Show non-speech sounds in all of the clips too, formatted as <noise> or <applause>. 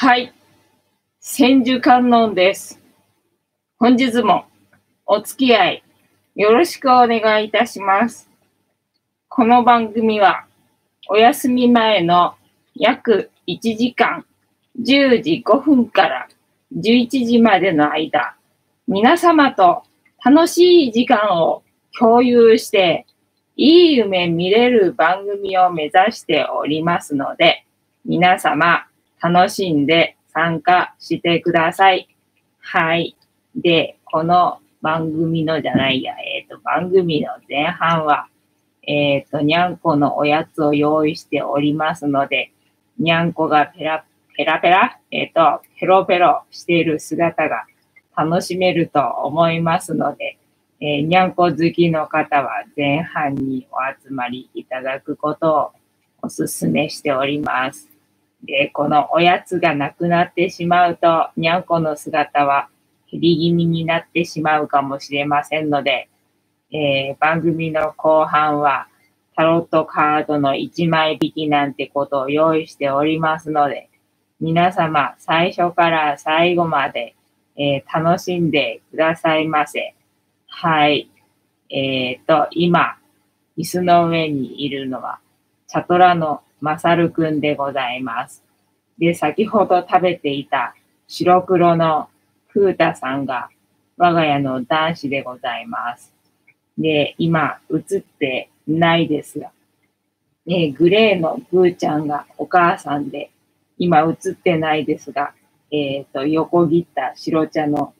はい。千手観音です。本日もお付き合いよろしくお願いいたします。この番組はお休み前の約1時間10時5分から11時までの間、皆様と楽しい時間を共有して、いい夢見れる番組を目指しておりますので、皆様楽しんで参加してください。はい。で、この番組のじゃないや、えっ、と、番組の前半は、えっ、と、にゃんこのおやつを用意しておりますので、にゃんこがペラ、ペラペラ、えっ、と、ペロペロしている姿が楽しめると思いますので、えーにゃんこ好きの方は前半にお集まりいただくことをお勧めしております。で、このおやつがなくなってしまうと、にゃんこの姿は減り気味になってしまうかもしれませんので、えー番組の後半はタロットカードの1枚引きなんてことを用意しておりますので、皆様最初から最後まで、えー楽しんでくださいませ。はい。えっ、と、今、椅子の上にいるのは、チャトラのマサルくんでございます。で、先ほど食べていた白黒のクータさんが我が家の男子でございます。で、今映ってないですが、ね、グレーのグーちゃんがお母さんで、今映ってないですが、えっ、と、横切った白茶の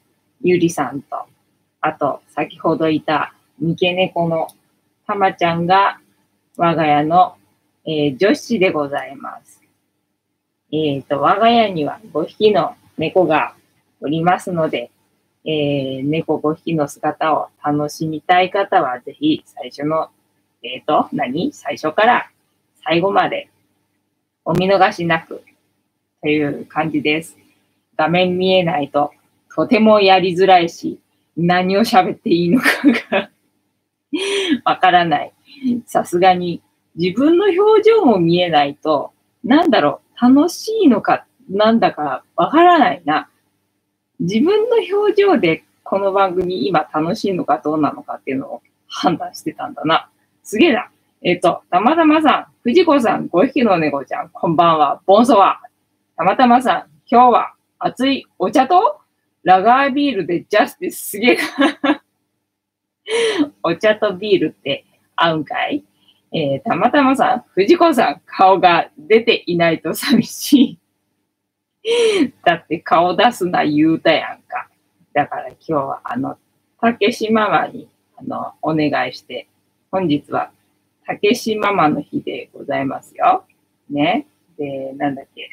ゆりさんと、あと、先ほどいた三毛猫のたまちゃんが我が家のえー女子でございます。えっ、と、我が家には5匹の猫がおりますので、えー猫5匹の姿を楽しみたい方は、ぜひ最初の、えっ、と、何？最初から最後までお見逃しなくという感じです。画面見えないととてもやりづらいし、何を喋っていいのかが <laughs> わからない。さすがに自分の表情も見えないと、なんだろう、楽しいのか、なんだかわからないな。自分の表情でこの番組今楽しいのかどうなのかっていうのを判断してたんだな。すげえな。えっ、と、たまたまさん、藤子さん、5匹の猫ちゃん、こんばんは、ボンソワ。たまたまさん、今日は熱いお茶とラガービールでジャスティスすげえな。<laughs> お茶とビールって合うんかい？えーたまたまさん、藤子さん、顔が出ていないと寂しい。だって顔出すな言うたやんか。だから今日はあの、竹しママにあの、お願いして、本日は竹しママの日でございますよ。ね。で、なんだっけ。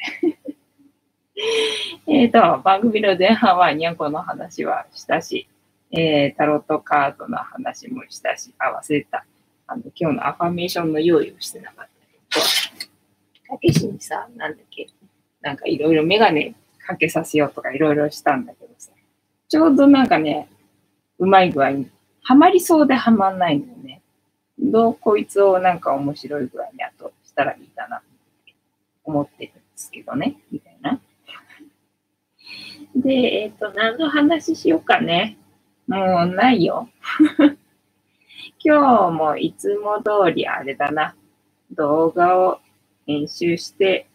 えっと、番組の前半はにゃんこの話はしたし、えータロットカードの話もしたし、あ、忘れた。あの、今日のアファメーションの用意をしてなかったけど、たけしにさ、なんだっけ、なんかいろいろメガネかけさせようとかいろいろしたんだけどさ、ちょうどなんかね、うまい具合に、はまりそうではまんないんだよね。どうこいつをなんか面白い具合にあとしたらいいかなって思ってるんですけどね、みたいな。で、えっ、と、何の話しようかね。もうないよ。今日もいつも通りあれだな。動画を編集して、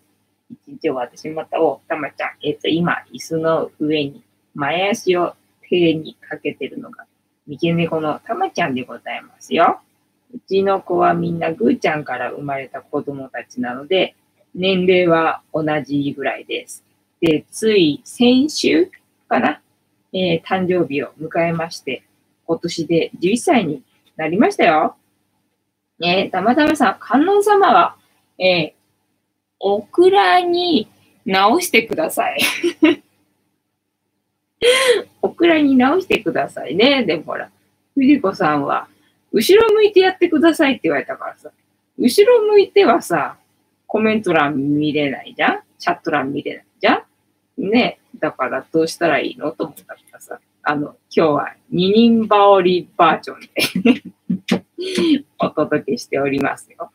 一日終わってしまた。お、たまちゃん。えっ、と、今、椅子の上に前足を手にかけてるのが、三毛猫のたまちゃんでございますよ。うちの子はみんなぐーちゃんから生まれた子供たちなので、年齢は同じぐらいです。で、つい先週かな、えー誕生日を迎えまして、今年で11歳になりましたよ。えーたまたまさん、観音様は、えーオクラに直してください。オクラに直してくださいね。でもほら、藤子さんは、後ろ向いてやってくださいって言われたからさ、後ろ向いてはさ、コメント欄見れないじゃん？チャット欄見れないじゃん？ねだからどうしたらいいのと思ったからさ、あの、今日は二人羽織バージョンで <laughs> お届けしておりますよ。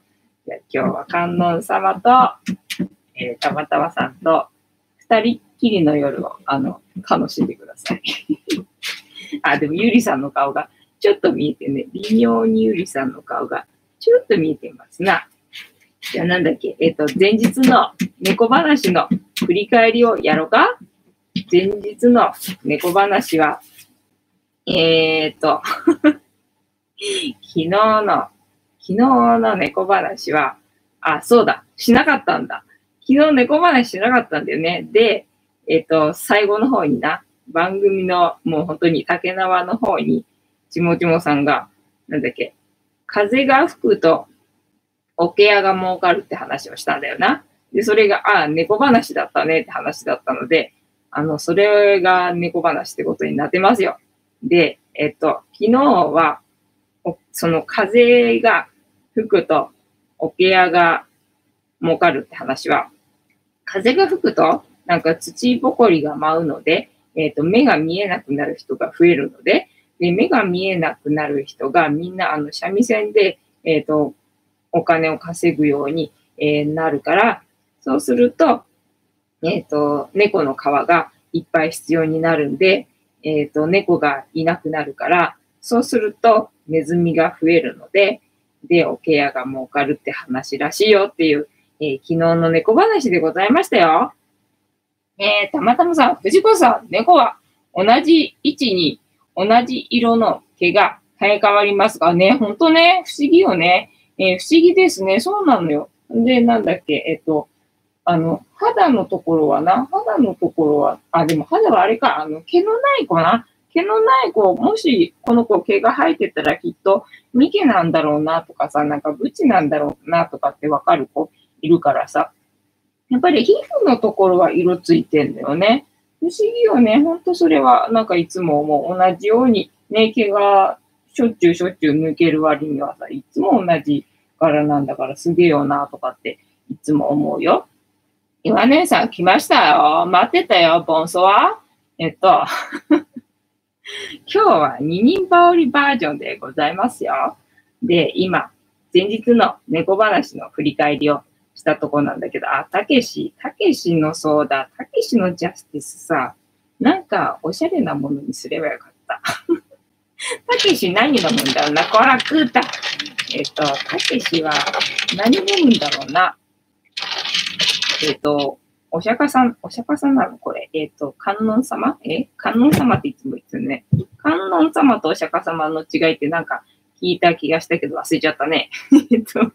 じゃ今日は観音様と、えーたまたまさんと二人っきりの夜を、あの、楽しんでください。<laughs> あ、でもゆりさんの顔がちょっと見えてね、微妙にゆりさんの顔がちょっと見えてますな。じゃあなんだっけ、えっ、と、前日の猫話の振り返りをやろうか？前日の猫話は、えー、っと、<laughs> 昨日の、昨日の猫話は、あ、そうだ、しなかったんだ。昨日猫話しなかったんだよね。で、えっ、と、最後の方にな、番組のもう本当に竹縄の方に、ちもちもさんが、なんだっけ、風が吹くと、桶屋が儲かるって話をしたんだよな。で、それが、あ、猫話だったねって話だったので、あの、それが猫話ってことになってますよ。で、えっと、昨日は、その風が吹くと、桶屋が儲かるって話は、風が吹くと、なんか土ぼこりが舞うので、えっ、と、目が見えなくなる人が増えるので、で、目が見えなくなる人がみんな、あの、三味線で、えっ、と、お金を稼ぐように、え、なるから、そうすると、えっ、と、猫の皮がいっぱい必要になるんで、えっ、と、猫がいなくなるから、そうするとネズミが増えるので、で、おケアが儲かるって話らしいよっていう、えー、昨日の猫話でございましたよ。えー、たまたまさん、藤子さん、猫は同じ位置に同じ色の毛が生え変わりますがね、ほんとね、不思議よね。えー、不思議ですね。そうなのよ。で、なんだっけ、えっ、と、あの、肌のところはな、肌のところは、あ、でも肌はあれか、あの、毛のない子な。毛のない子、もしこの子毛が生えてたらきっとミケなんだろうなとかさ、なんかブチなんだろうなとかってわかる子いるからさ。やっぱり皮膚のところは色ついてんだよね。不思議よね。ほんとそれはなんかいつももう同じようにね、毛がしょっちゅうしょっちゅう抜ける割にはさ、いつも同じ柄なんだからすげえよなとかっていつも思うよ。岩姉さん来ましたよ。待ってたよ、ボンソワ。えっと <laughs> 今日は二人羽織バージョンでございますよ。で、今、前日の猫話の振り返りをしたとこなんだけど、あ、たけし、たけしのそうだ、たけしのジャスティスさ、なんかおしゃれなものにすればよかった。<laughs> たけし何飲むんだろうな、こら食うた。えっと、たけしは何飲むんだろうな。えっと、お釈迦さん、お釈迦さんなのこれ？えっ、ー、と、観音様？え？観音様っていつも言ってるね。観音様とお釈迦様の違いってなんか聞いた気がしたけど忘れちゃったね。<laughs> えっと、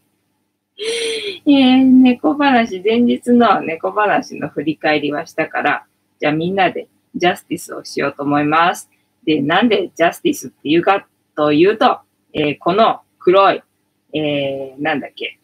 えー、猫話、前日の猫話の振り返りはしたから、じゃあみんなでジャスティスをしようと思います。で、なんでジャスティスっていうかというと、えー、この黒い、えー、なんだっけ、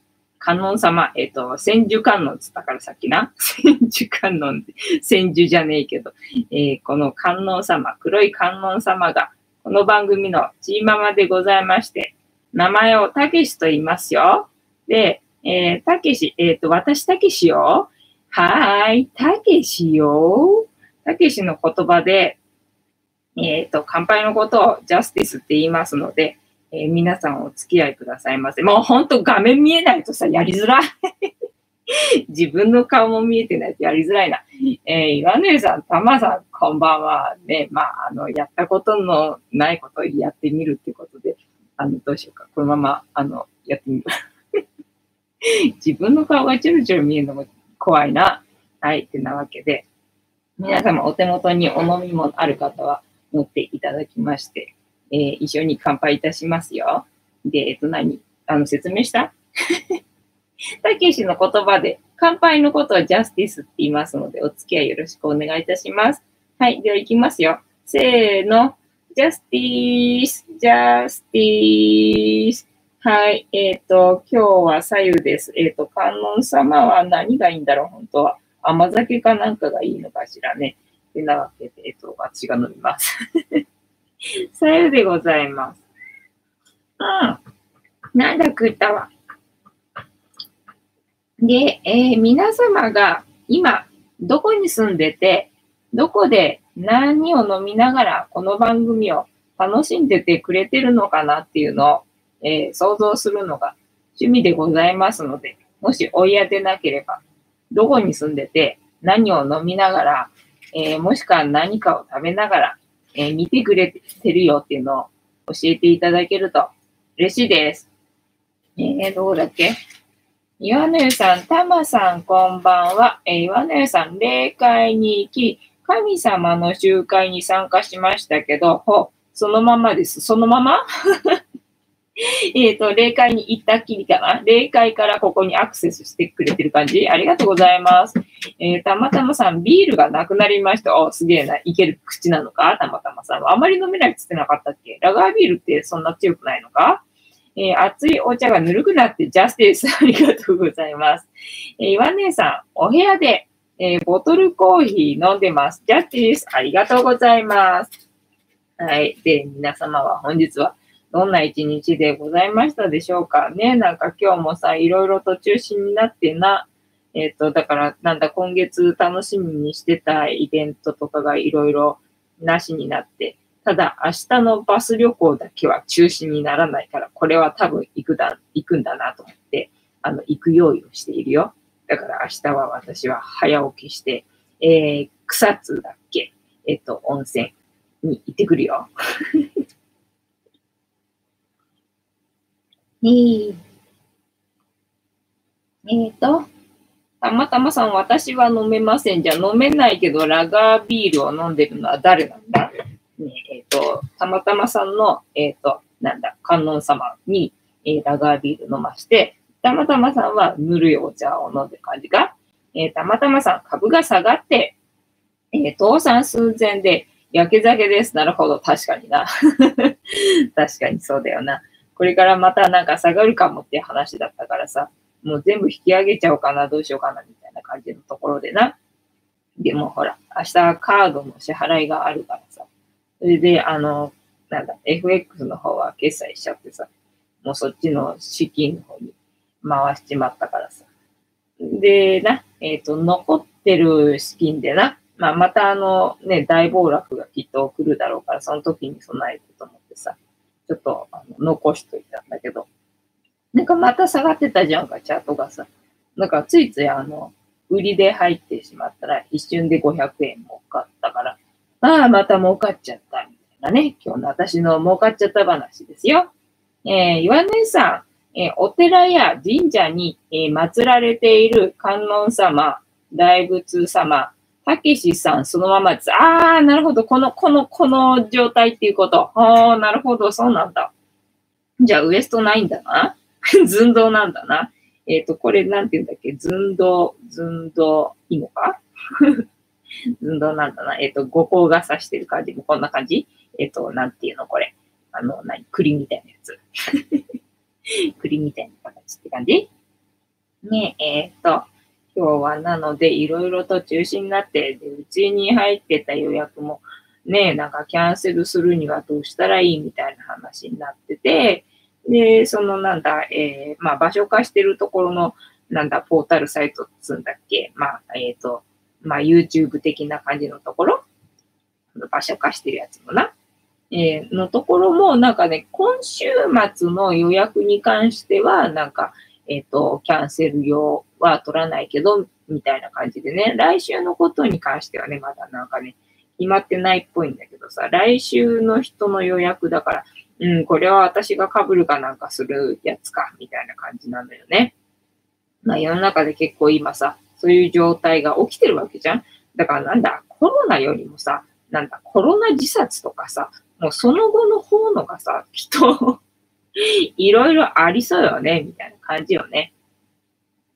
観音様、えっ、ー、と、千手観音っつったからさっきな。<laughs> 千手観音って、千手じゃねえけど、えー、この観音様、黒い観音様が、この番組のチーママでございまして、名前をたけしと言いますよ。で、えー、たけし、えっ、ー、と、私たけしよ。はーい、たけしよ。たけしの言葉で、えっ、ー、と、乾杯のことをジャスティスって言いますので、えー、皆さんお付き合いくださいませ。もうほんと画面見えないとさ、やりづらい。<laughs> 自分の顔も見えてないとやりづらいな。えー、岩根さん、たまさん、こんばんは。ね、まあ、あの、やったことのないことをやってみるってことで、あの、どうしようか。このまま、あの、やってみる。<laughs> 自分の顔がチュルチュル見えるのも怖いな。はい、ってなわけで、皆様お手元にお飲み物ある方は持っていただきまして、えー、一緒に乾杯いたしますよ。で、えっと何？あの、説明した？<laughs> たけしの言葉で、乾杯のことはジャスティスって言いますので、お付き合いよろしくお願いいたします。はい、では行きますよ。せーの。ジャスティース、ジャスティース。はい、えっ、ー、と、今日は左右です。えっ、ー、と、観音様は何がいいんだろう、本当は。甘酒かなんかがいいのかしらね。ってなわけで、えっ、ー、と、私が飲みます。<laughs> さゆでございます。うん。なんだ食ったわ。で、えー、皆様が今、どこに住んでて、どこで何を飲みながらこの番組を楽しんでてくれてるのかなっていうのを、えー、想像するのが趣味でございますので、もしお嫌でなければ、どこに住んでて、何を飲みながら、えー、もしくは何かを食べながら、えー、見てくれてるよっていうのを教えていただけると嬉しいです。えー、どうだっけ？岩根さん、たまさん、こんばんは。えー、岩根さん、霊界に行き、神様の集会に参加しましたけど、ほ、そのままです。そのまま？<laughs> <laughs> えっと、霊界に行ったっきりかな。霊界からここにアクセスしてくれてる感じ？ありがとうございます。えー、たまたまさん、ビールがなくなりました。お、すげえな。いける口なのか？たまたまさん。あまり飲めないって言ってなかったっけ？ラガービールってそんな強くないのか？えー、熱いお茶がぬるくなってジャスティス。<laughs> ありがとうございます。えー、岩姉さん、お部屋で、えー、ボトルコーヒー飲んでます。ジャスティス。ありがとうございます。はい。で、皆様は本日はどんな一日でございましたでしょうか？ね。なんか今日もさ、いろいろと中心になってな、えっ、ー、と、だから、なんだ、今月楽しみにしてたイベントとかがいろいろなしになって、ただ明日のバス旅行だけは中止にならないから、これは多分行くだ、行くんだなと思って、あの、行く用意をしているよ。だから明日は私は早起きして、えー、草津だっけ？えっ、ー、と、温泉に行ってくるよ。えー、えーと、たまたまさん、私は飲めません。じゃ飲めないけど、ラガービールを飲んでるのは誰なんだ？ねえっ、ー、と、たまたまさんの、えっ、ー、と、なんだ、観音様に、えー、ラガービール飲まして、たまたまさんはぬるいお茶を飲んでる感じか？えー、たまたまさん、株が下がって、えー、倒産寸前で、焼け酒です。なるほど。確かにな。<laughs> 確かにそうだよな。これからまたなんか下がるかもって話だったからさ、もう全部引き上げちゃおうかな、どうしようかな、みたいな感じのところでな。でもほら、明日カードの支払いがあるからさ。それで、あの、なんだ、FX の方は決済しちゃってさ、もうそっちの資金の方に回しちまったからさ。で、な、えっ、ー、と、残ってる資金でな、まあ、またあのね、大暴落がきっと来るだろうから、その時に備えてと思ってさ、ちょっとあの残しといたんだけど、なんかまた下がってたじゃんか、チャートがさ。なんかついついあの、売りで入ってしまったら一瞬で500円儲かったから、ああ、また儲かっちゃった、みたいなね。今日の私の儲かっちゃった話ですよ。えー、岩根さん、えー、お寺や神社に、えー、祀られている観音様、大仏様、たけしさん、そのままです。ああ、なるほど。この、この、この状態っていうこと。ああ、なるほど。そうなんだ。じゃあ、ウエストないんだな。<laughs> 寸胴なんだな。えっ、ー、と、これ、なんて言うんだっけ？寸胴、寸胴、いいのか？<laughs> 寸胴なんだな。えっ、ー、と、五行が指してる感じもこんな感じ？えっ、ー、と、なんていうのこれ？あの、何？栗みたいなやつ。<laughs> 栗みたいな形って感じ？ねえ、っ、と、今日はなので、いろいろと中止になって、で、うちに入ってた予約も、ね、なんかキャンセルするにはどうしたらいいみたいな話になってて、で、そのなんだ、えー、まあ場所化してるところの、なんだ、ポータルサイトっつんだっけ、まあ、えっ、ー、と、まあ YouTube 的な感じのところ、場所化してるやつもな、えー、のところも、なんかね、今週末の予約に関しては、なんか、えっ、ー、と、キャンセル用は取らないけど、みたいな感じでね、来週のことに関してはね、まだなんかね、決まってないっぽいんだけどさ、来週の人の予約だから、うん、これは私が被るかなんかするやつか、みたいな感じなんだよね。まあ世の中で結構今さ、そういう状態が起きてるわけじゃん。だからなんだ、コロナよりもさ、なんだ、コロナ自殺とかさ、もうその後の方のがさ、きっと <laughs> いろいろありそうよね、みたいな感じよね。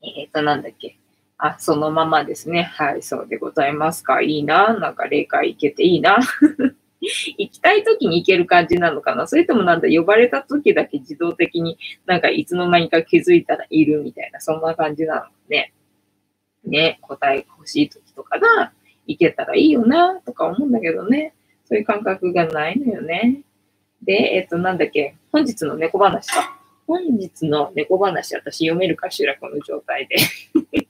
えっ、ー、と、なんだっけ。あ、そのままですね。はい、そうでございますか。いいな。なんか霊界行けていいな。<laughs> 行きたい時に行ける感じなのかなそれともなんだ、呼ばれた時だけ自動的になんかいつの間にか気づいたらいるみたいな、そんな感じなのね。ね、答え欲しい時とかが行けたらいいよな、とか思うんだけどね。そういう感覚がないのよね。で、えっ、と、なんだっけ、本日の猫話か。本日の猫話、私読めるかしら、この状態で。<laughs>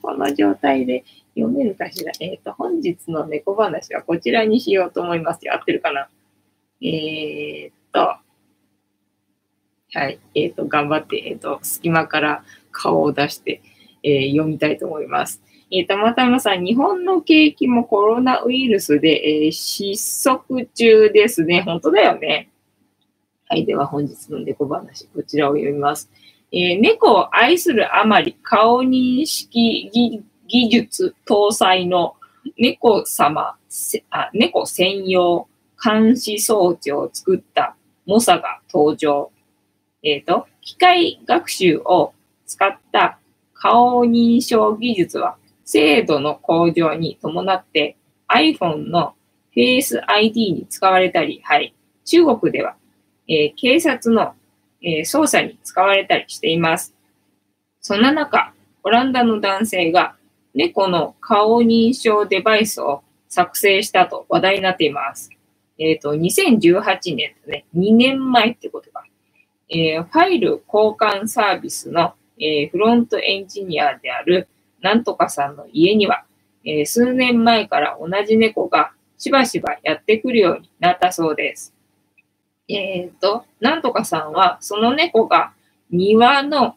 この状態で読めるかしら。えっ、ー、と、本日の猫話はこちらにしようと思いますよ。合ってるかな？えー、っと、はい。え、っと、頑張って、えっと、隙間から顔を出して、えー、読みたいと思います。えー、たまたまさん、日本の景気もコロナウイルスで、えー、失速中ですね。本当だよね。はい。では本日の猫話、こちらを読みます。えー、猫を愛するあまり顔認識技術搭載の猫様、あ猫専用監視装置を作ったモサが登場。えっ、ー、と、機械学習を使った顔認証技術は精度の向上に伴って iPhone の Face ID に使われたり、はい。中国では、えー、警察の、えー、捜査に使われたりしています。そんな中、オランダの男性が猫の顔認証デバイスを作成したと話題になっています。えっ、ー、と、2018年とね、2年前ってことか。えー、ファイル交換サービスの、えー、フロントエンジニアであるなんとかさんの家には、えー、数年前から同じ猫がしばしばやってくるようになったそうです。えっ、と、なんとかさんは、その猫が庭の、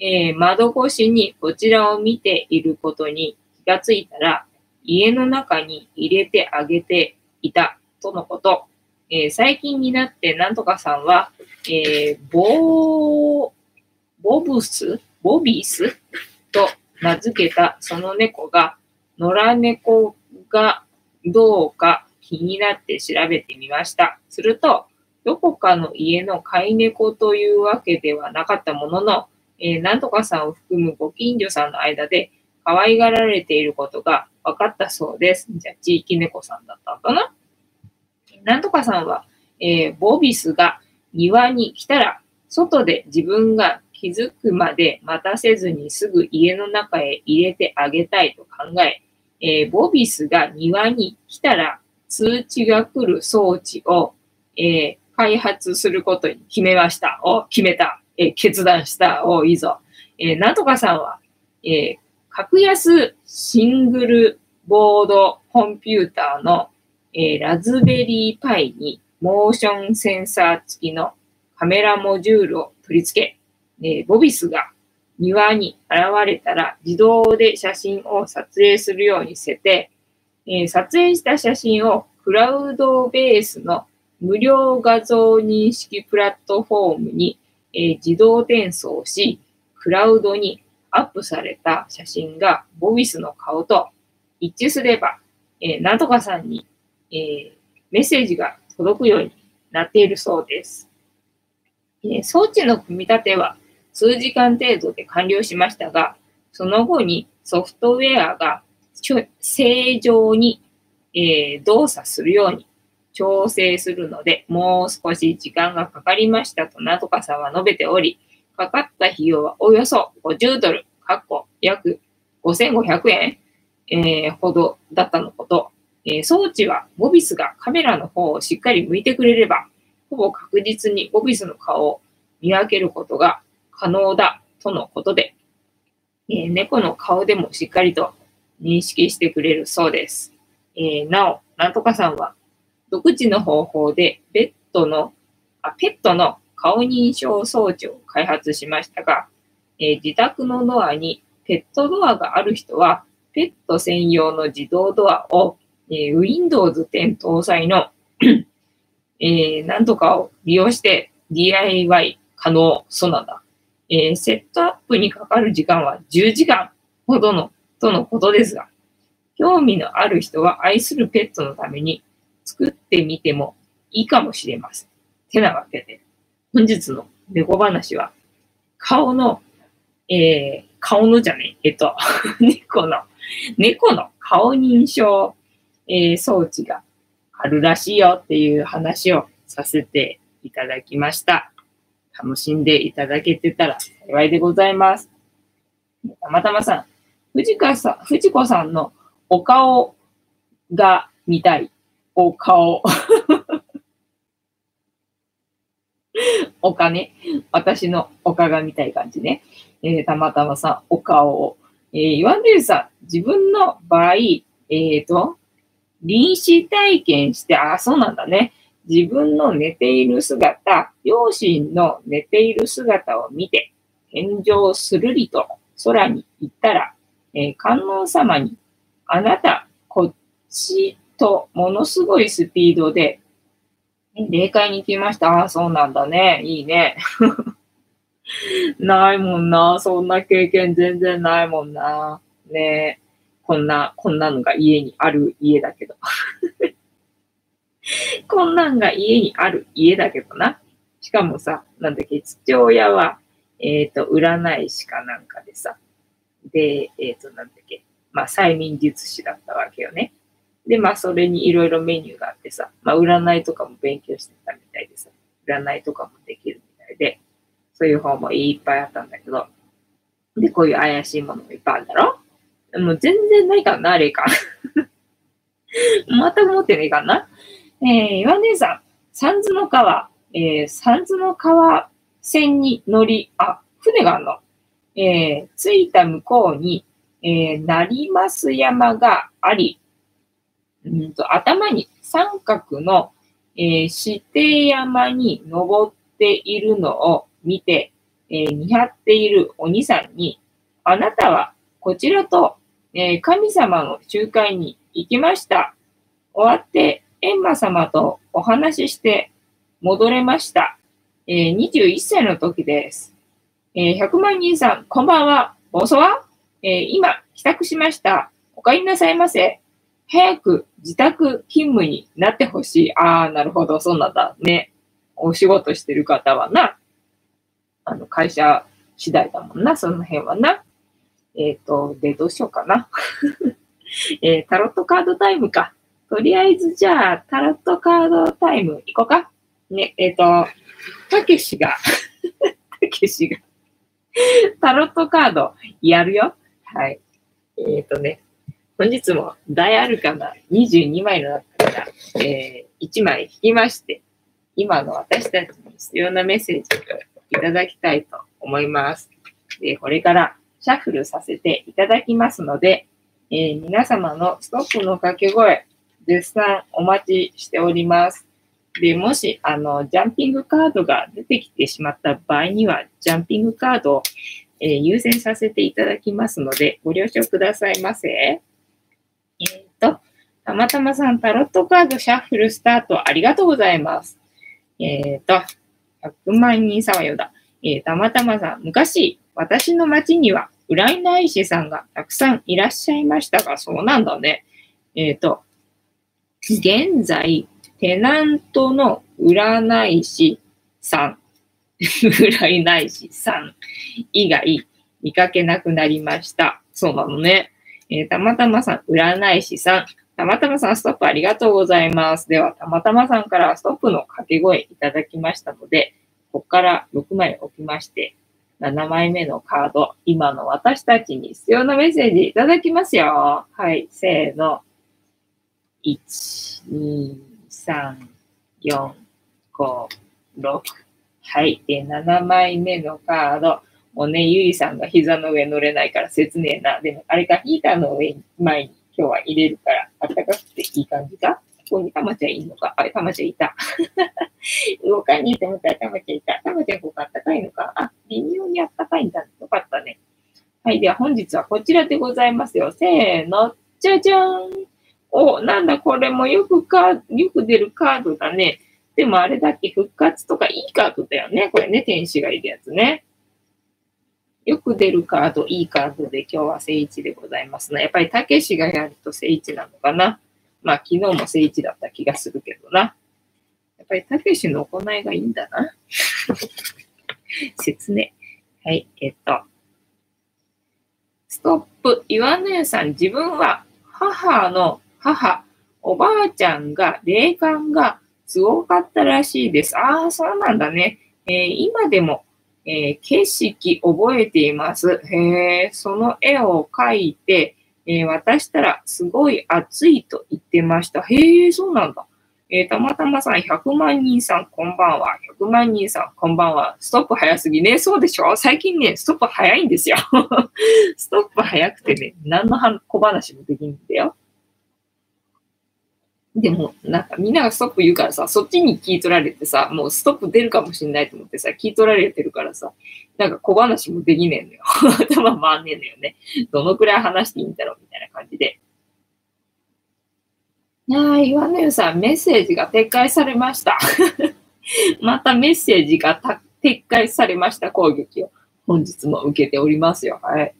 えー、窓越しにこちらを見ていることに気がついたら、家の中に入れてあげていたとのこと。えー、最近になってなんとかさんは、えー、ボー、ボブス？ボビス？と名付けたその猫が、野良猫がどうか気になって調べてみました。すると、どこかの家の飼い猫というわけではなかったものの、えー、なんとかさんを含むご近所さんの間で可愛がられていることが分かったそうです。じゃあ、地域猫さんだったのかななんとかさんは、えー、ボビスが庭に来たら、外で自分が気づくまで待たせずにすぐ家の中へ入れてあげたいと考え、えー、ボビスが庭に来たら通知が来る装置を、えー、開発することに決めました。お、決めた。えー、決断した。お、いいぞ。え、なんとかさんは、え、格安シングルボードコンピューターの、え、ラズベリーパイにモーションセンサー付きのカメラモジュールを取り付け、えー、ボビスが庭に現れたら自動で写真を撮影するようにせて、えー、撮影した写真をクラウドベースの無料画像認識プラットフォームに、えー、自動転送し、クラウドにアップされた写真がボビスの顔と一致すれば、えー、なんとかさんに、えー、メッセージが届くようになっているそうです。えー、装置の組み立ては数時間程度で完了しましたが、その後にソフトウェアが正常に、え、動作するように調整するので、もう少し時間がかかりましたと、なとかさんは述べており、かかった費用はおよそ50ドル、かっこ約5500円、えー、ほどだったのこと。えー、装置はボビスがカメラの方をしっかり向いてくれれば、ほぼ確実にボビスの顔を見分けることが可能だとのことで、えー、猫の顔でもしっかりと認識してくれるそうです。えー、なお、なんとかさんは独自の方法でベッドの、あペットの顔認証装置を開発しましたが、えー、自宅のドアにペットドアがある人は、ペット専用の自動ドアを、えー、Windows 10搭載のえー、なんとかを利用して DIY 可能そうなんだ。えー、セットアップにかかる時間は10時間ほどの、とのことですが、興味のある人は愛するペットのために作ってみてもいいかもしれません。てなわけで、本日の猫話は、顔の、えー、顔のじゃねえ、えっと、<laughs> 猫の、猫の顔認証、えー、装置があるらしいよっていう話をさせていただきました。楽しんでいただけてたら幸いでございます。たまたまさん、藤川さん、藤子さんのお顔が見たい。お顔。お金。私のおかが見たい感じね。えー、たまたまさん、お顔を。えー、言わんでるさ、自分の場合、えっ、ー、と、臨死体験して、あ、そうなんだね。自分の寝ている姿、両親の寝ている姿を見て、天井するりと空に行ったら、えー、観音様に、あなた、こっちとものすごいスピードで、霊界に来ました。ああ、そうなんだね。いいね。<laughs> ないもんな。そんな経験全然ないもんな。ねこんな、こんなのが家にある家だけど。<laughs> <laughs> こんなんが家にある家だけどな。しかもさ、なんだっけ、父親は、えっ、ー、と、占い師かなんかでさ、で、えっ、ー、と、なんだっけ、まあ、催眠術師だったわけよね。で、まあ、それにいろいろメニューがあってさ、まあ、占いとかも勉強してたみたいでさ、占いとかもできるみたいで、そういう本もいっぱいあったんだけど、で、こういう怪しいものもいっぱいあるんだろ？もう全然ないかな、あれか。<laughs> また持ってねえかな？えー、岩姉さん、三途の川、えー、三途の川線に乗り、あ、船があるの。えー、着いた向こうに、えー、成増山があり、うんと頭に三角の、えー、指定山に登っているのを見て、えー、見張っているお兄さんに、あなたはこちらと、えー、神様の集会に行きました。終わって、閻魔様とお話しして戻れました。えー、21歳の時です。えー、100万人さん、こんばんは。ボソは、えー、今、帰宅しました。お帰りなさいませ。早く自宅勤務になってほしい。ああ、なるほど、そうなんだ。ね。お仕事してる方はな、あの、会社次第だもんな、その辺はな。えっ、ー、と、で、どうしようかな。<laughs> えー、タロットカードタイムか。とりあえず、じゃあ、タロットカードタイム行こうか。ね、えっ、ー、と、たけしが <laughs> たけしがタロットカードやるよ。はい。えっ、ー、とね、本日も大アルカナ22枚の中から、えー、1枚引きまして、今の私たちに必要なメッセージをいただきたいと思います。で、これからシャッフルさせていただきますので、えー、皆様のストップの掛け声、絶賛お待ちしております。で、もし、あの、ジャンピングカードが出てきてしまった場合には、ジャンピングカードを、えー、優先させていただきますので、ご了承くださいませ。えっ、と、たまたまさん、タロットカードシャッフルスタートありがとうございます。えっ、と、100万人様よだ。え、たまたまさん、昔、私の町には占い師さんがたくさんいらっしゃいましたが、そうなんだね。えっ、と、現在、テナントの占い師さん、<laughs> 占い師さん以外見かけなくなりました。そうなのね。えー、たまたまさん、占い師さん。たまたまさん、ストップありがとうございます。では、たまたまさんからストップの掛け声いただきましたので、ここから6枚置きまして、7枚目のカード、今の私たちに必要なメッセージいただきますよ。はい、せーの。1、2、3、4、5、6。はい。で、7枚目のカード。もうね、ゆいさんが膝の上乗れないから切ねえな。でも、あれか、ヒーターの上に、前に今日は入れるから、あったかくていい感じか？ここにたまちゃんいいのか？あれ、たまちゃんいた。<laughs> 動かにいて思ったらたまちゃんいた。たまちゃんここあったかいのか？あ、微妙にあったかいんだ。よかったね。はい。では本日はこちらでございますよ。せーの。じゃじゃーん。お、なんだこれもよくか、よく出るカードだね。でもあれだっけ、復活とかいいカードだよね。これね、天使がいるやつね。よく出るカード、いいカードで今日は聖一でございますね。やっぱりたけしがやると聖一なのかな。まあ昨日も聖一だった気がするけどな。やっぱりたけしの行いがいいんだな。<laughs> 説明。はい、えっと。ストップ。岩姉さん、自分は母の母、おばあちゃんが、霊感がすごかったらしいです。ああ、そうなんだね。えー、今でも、えー、景色覚えています。へえ、その絵を描いて、えー、渡したらすごい暑いと言ってました。へえ、そうなんだ。えー、たまたまさん、100万人さん、こんばんは。100万人さん、こんばんは。ストップ早すぎね。そうでしょ？最近ね、ストップ早いんですよ。<laughs> ストップ早くてね、何の小話もできんだよ。でも、なんかみんながストップ言うからさ、そっちに聞い取られてさ、もうストップ出るかもしんないと思ってさ、聞い取られてるからさ、なんか小話もできねえのよ。<laughs> 頭回んねえのよね。どのくらい話していいんだろうみたいな感じで。いやー、岩根さ、メッセージが撤回されました。<laughs> またメッセージが撤回されました攻撃を本日も受けておりますよ。はい。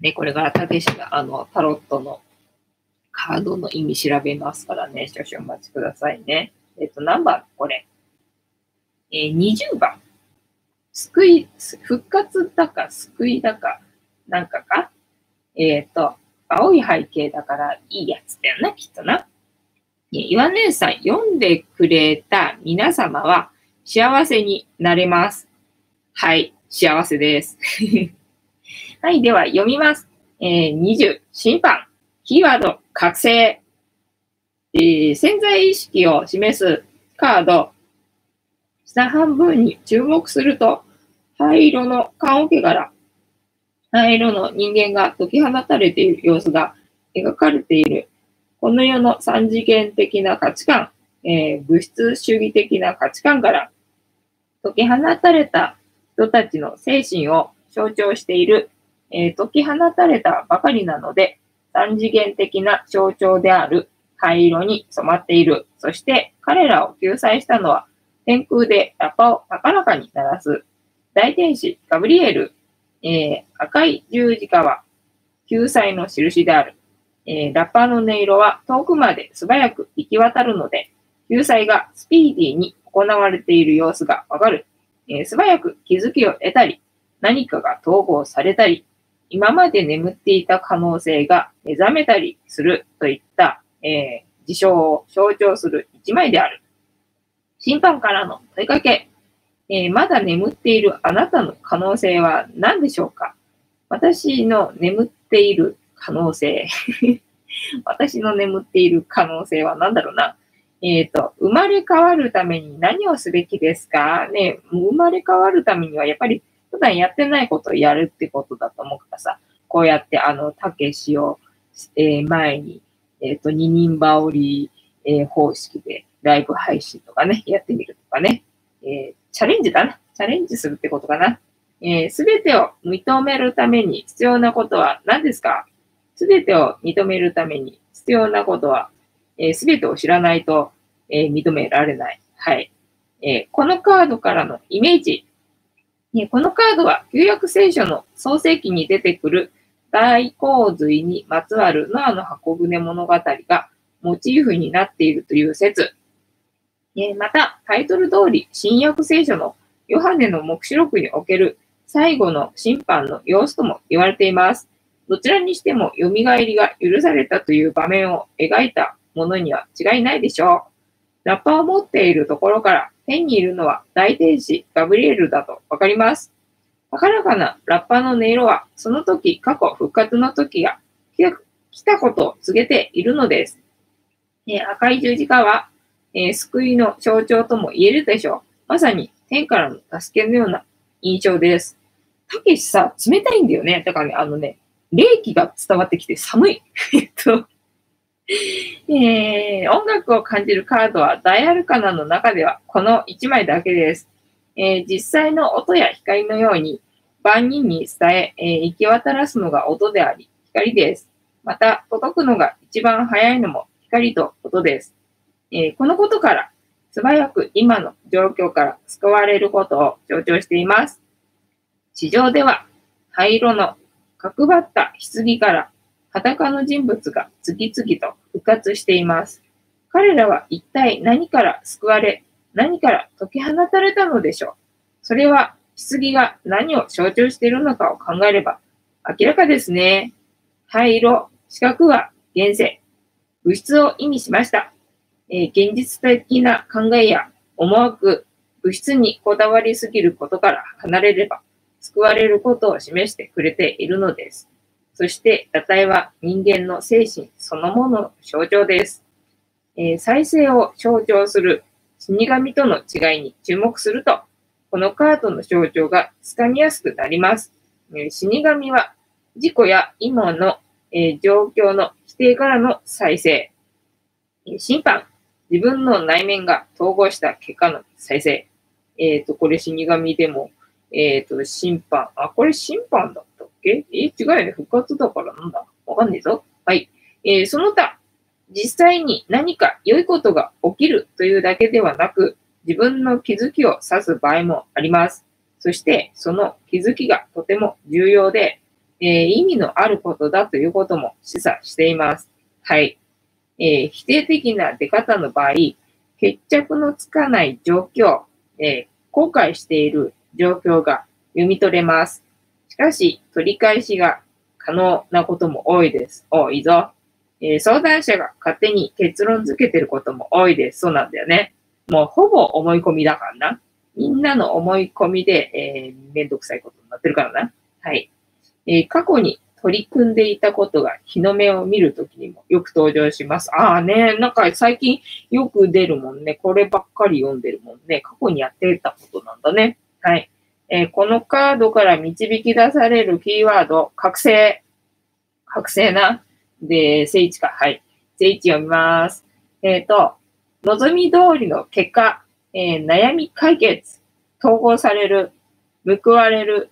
ね、これからたけしがあのタロットのカードの意味調べますからね、少々お待ちくださいね。えっ、と、何番これ。えー、20番。救い、復活だか救いだか、なんかか？えっ、ー、と、青い背景だからいいやつだよな、きっとな。岩姉さん、読んでくれた皆様は幸せになれます。はい、幸せです。<laughs> はい、では読みます。えー、20、審判。キーワード、覚醒。えー、潜在意識を示すカード。下半分に注目すると、灰色の棺桶から、灰色の人間が解き放たれている様子が描かれている。この世の三次元的な価値観、えー、物質主義的な価値観から解き放たれた人たちの精神を象徴している、えー、解き放たれたばかりなので、三次元的な象徴である灰色に染まっている。そして彼らを救済したのは天空でラッパを高らかに鳴らす大天使ガブリエル、えー、赤い十字架は救済の印である。えー、ラッパの音色は遠くまで素早く行き渡るので、救済がスピーディーに行われている様子がわかる。えー、素早く気づきを得たり、何かが統合されたり、今まで眠っていた可能性が目覚めたりするといった、えー、事象を象徴する一枚である。審判からの問いかけ、えー、まだ眠っているあなたの可能性は何でしょうか？私の眠っている可能性。<laughs> 私の眠っている可能性は何だろうな？えっ、ー、と、生まれ変わるために何をすべきですか？ね、生まれ変わるためにはやっぱり普段やってないことをやるってことだと思うからさ、こうやってあの、たけしを、えー、前に、えっ、ー、と、二人羽織、えー、方式でライブ配信とかね、やってみるとかね、え、チャレンジだな。チャレンジするってことかな。えす、べてを認めるために必要なことは何ですか？すべてを認めるために必要なことは、す、べ、てを知らないと、えー、認められない。はい。えー、このカードからのイメージ、このカードは旧約聖書の創世記に出てくる大洪水にまつわるノアの箱舟物語がモチーフになっているという説。また、タイトル通り、新約聖書のヨハネの目視録における最後の審判の様子とも言われています。どちらにしても蘇りが許されたという場面を描いたものには違いないでしょう。ラッパを持っているところから天にいるのは大天使ガブリエルだとわかります。高らかなラッパの音色は、その時、過去、復活の時が来たことを告げているのです。えー、赤い十字架は、えー、救いの象徴とも言えるでしょう。まさに天からの助けのような印象です。たけしさ、冷たいんだよね。だからね、あのね、冷気が伝わってきて寒い。<laughs> えっと、<laughs> えー、音楽を感じるカードはダイアルカナの中ではこの1枚だけです。えー、実際の音や光のように万人に伝ええー、行き渡らすのが音であり、光です。また、届くのが一番早いのも光と音です。えー、このことから、素早く今の状況から救われることを強調しています。地上では、灰色の角張った棺から裸の人物が次々と復活しています。彼らは一体何から救われ、何から解き放たれたのでしょう。それは、棺が何を象徴しているのかを考えれば明らかですね。灰色、四角は現世、物質を意味しました。えー、現実的な考えや思惑、物質にこだわりすぎることから離れれば、救われることを示してくれているのです。そして、裸体は人間の精神そのものの象徴です。えー、再生を象徴する死神との違いに注目すると、このカードの象徴がつかみやすくなります。えー、死神は事故や今の、えー、状況の否定からの再生。審判。自分の内面が統合した結果の再生。えっ、と、これ死神でも、えっ、と、審判。あ、これ審判だえ、違うよね。復活だからなんだわかんねえぞ。はい。えー、その他、実際に何か良いことが起きるというだけではなく、自分の気づきを指す場合もあります。そして、その気づきがとても重要で、えー、意味のあることだということも示唆しています。はい。えー、否定的な出方の場合、決着のつかない状況、えー、後悔している状況が読み取れます。しかし、取り返しが可能なことも多いです。おいいぞ。えー、相談者が勝手に結論付けてることも多いです。そうなんだよね。もうほぼ思い込みだからな。みんなの思い込みで、えー、めんどくさいことになってるからな。はい。えー、過去に取り組んでいたことが日の目を見るときにもよく登場します。ああね、なんか最近よく出るもんね。こればっかり読んでるもんね。過去にやってたことなんだね。はい。えー、このカードから導き出されるキーワード、覚醒。覚醒な。で、聖地か。はい。聖地読みます。えっ、ー、と、望み通りの結果、えー、悩み解決、統合される、報われる、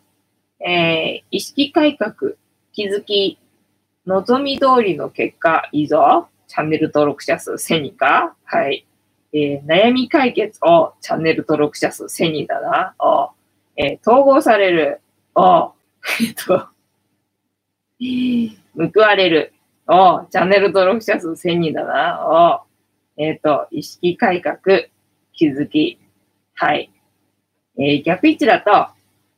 え、意識改革、気づき、望み通りの結果、いいぞ。チャンネル登録者数1000人かはい。え、悩み解決をチャンネル登録者数1000人だな。おえー、統合される。お。え <laughs> っと、報われる。お。チャンネル登録者数1000人だな。お。えっ、ー、と、意識改革、気づき。はい。えー、逆位置だと、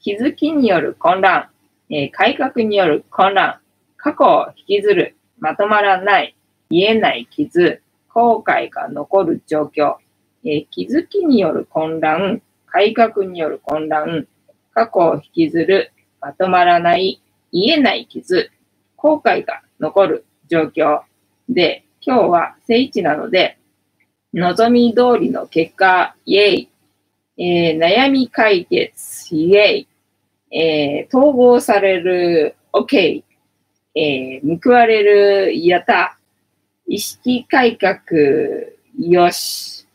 気づきによる混乱、えー、改革による混乱、過去を引きずる、まとまらない、言えない傷、後悔が残る状況、えー、気づきによる混乱、改革による混乱、過去を引きずる、まとまらない、言えない傷、後悔が残る状況で、今日は聖地なので、望み通りの結果、イェイ、えー、悩み解決、イェイ、えー、統合される、OK、えー、報われる、やった、意識改革、よし、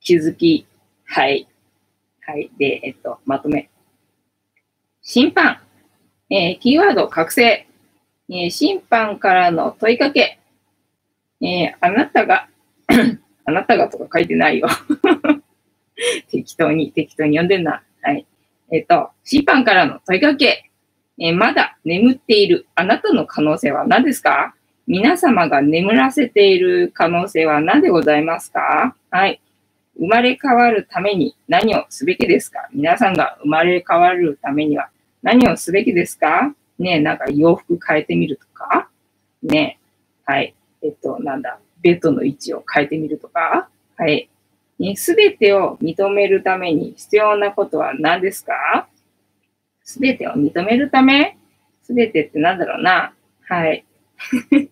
気づき、はい。はい。で、えっと、まとめ。審判、えー、キーワード、覚醒、えー、審判からの問いかけ、えー、あなたが <coughs> あなたがとか書いてないよ <laughs> 適当に、適当に読んでんな。はい。えっ、ー、と、審判からの問いかけ。えー、まだ眠っているあなたの可能性は何ですか？皆様が眠らせている可能性は何でございますか？はい。生まれ変わるために何をすべきですか？皆さんが生まれ変わるためには何をすべきですか？ねなんか洋服変えてみるとか？ねはい。えっと、なんだ？ベッドの位置を変えてみるとか？はい。すべてを認めるために必要なことは何ですか？すべてを認めるため？すべてって何だろうな？はい。<laughs>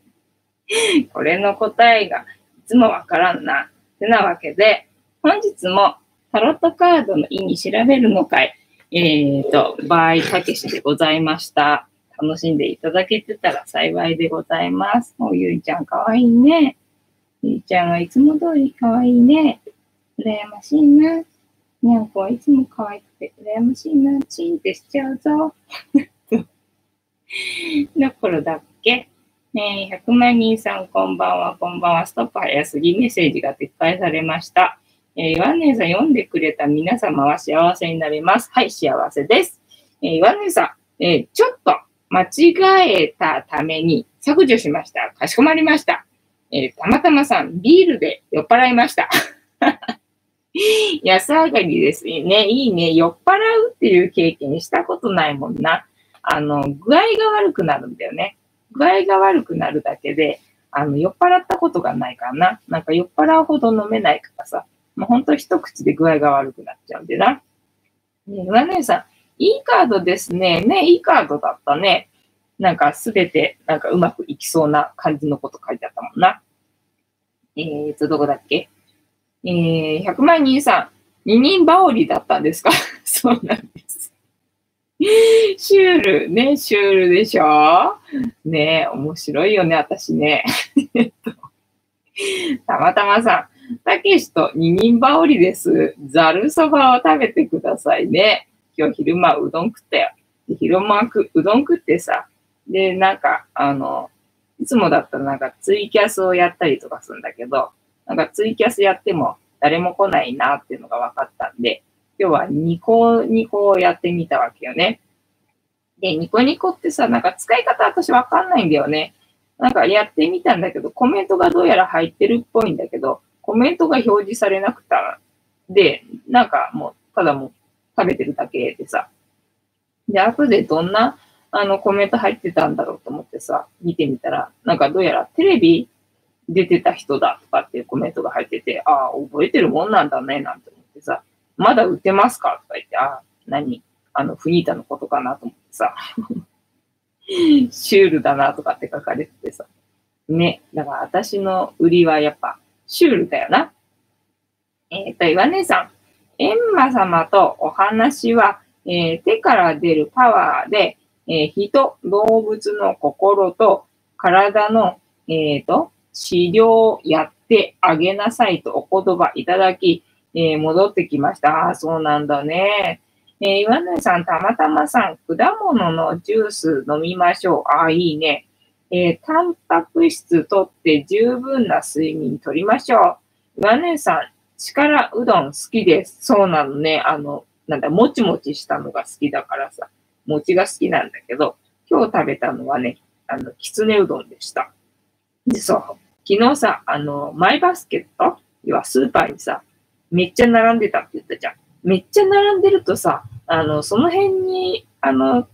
これの答えがいつもわからんな。ってなわけで、本日もタロットカードの意味調べるの会、えっ、ー、と、場合たけしでございました。楽しんでいただけてたら幸いでございます。もうゆいちゃんかわいいね。ゆいちゃんはいつも通りかわいいね。羨ましいな。にゃんこはいつも可愛くて羨ましいな。チンってしちゃうぞ。どころだっけ？ねえ、100万人さんこんばんは、こんばんは。ストップ早すぎメッセージが撤回されました。えー、ワンネさん読んでくれた皆様は幸せになります。はい、幸せです。えー、ワンネさん、えー、ちょっと間違えたために削除しました。かしこまりました。えー、たまたまさん、ビールで酔っ払いました。<laughs> 安上がりですね。いいね。酔っ払うっていう経験したことないもんな。あの、具合が悪くなるんだよね。具合が悪くなるだけで、あの、酔っ払ったことがないからな。なんか酔っ払うほど飲めないからさ、もうほんと一口で具合が悪くなっちゃうんでな。ねえ、姉さん、いいカードですね。ね、いいカードだったね。なんかすべて、なんかうまくいきそうな感じのこと書いてあったもんな。えーと、どこだっけ？えー、100万人さん、二人羽織だったんですか？<laughs> そうなんです。シュール、ね、シュールでしょ？ね面白いよね、私ね。<laughs> たまたまさん、たけしと二人羽織です。ざるそばを食べてくださいね。今日昼間うどん食ったよ。昼間くうどん食ってさ、で、なんか、あの、いつもだったらなんかツイキャスをやったりとかするんだけど、なんかツイキャスやっても誰も来ないなっていうのが分かったんで、今日はニコニコをやってみたわけよね。で、ニコニコってさ、なんか使い方私わかんないんだよね。なんかやってみたんだけど、コメントがどうやら入ってるっぽいんだけど、コメントが表示されなくた。で、なんかもう、ただもう食べてるだけでさ。で、後でどんなあのコメント入ってたんだろうと思ってさ、見てみたら、なんかどうやらテレビ出てた人だとかっていうコメントが入ってて、ああ、覚えてるもんなんだね、なんて思ってさ、まだ売ってますかとか言って、ああ、何あの、フニータのことかなと思ってさ、<laughs> シュールだなとかって書かれててさ、ね、だから私の売りはやっぱシュールだよな。えっ、ー、と、岩根さん、エンマ様とお話は、えー、手から出るパワーで、えー、人、動物の心と体の、えっ、と、治療をやってあげなさいとお言葉いただき、え、戻ってきました。ああ、そうなんだね。えー、岩根さん、たまたまさん、果物のジュース飲みましょう。ああ、いいね。えー、タンパク質とって十分な睡眠とりましょう。岩根さん、力うどん好きです。そうなのね。あの、なんだ、もちもちしたのが好きだからさ、餅が好きなんだけど、今日食べたのはね、あの、きつねうどんでした。で、そう、昨日さ、あの、マイバスケット？要はスーパーにさ、めっちゃ並んでたって言ったじゃん。めっちゃ並んでるとさ、あの、その辺に、あの、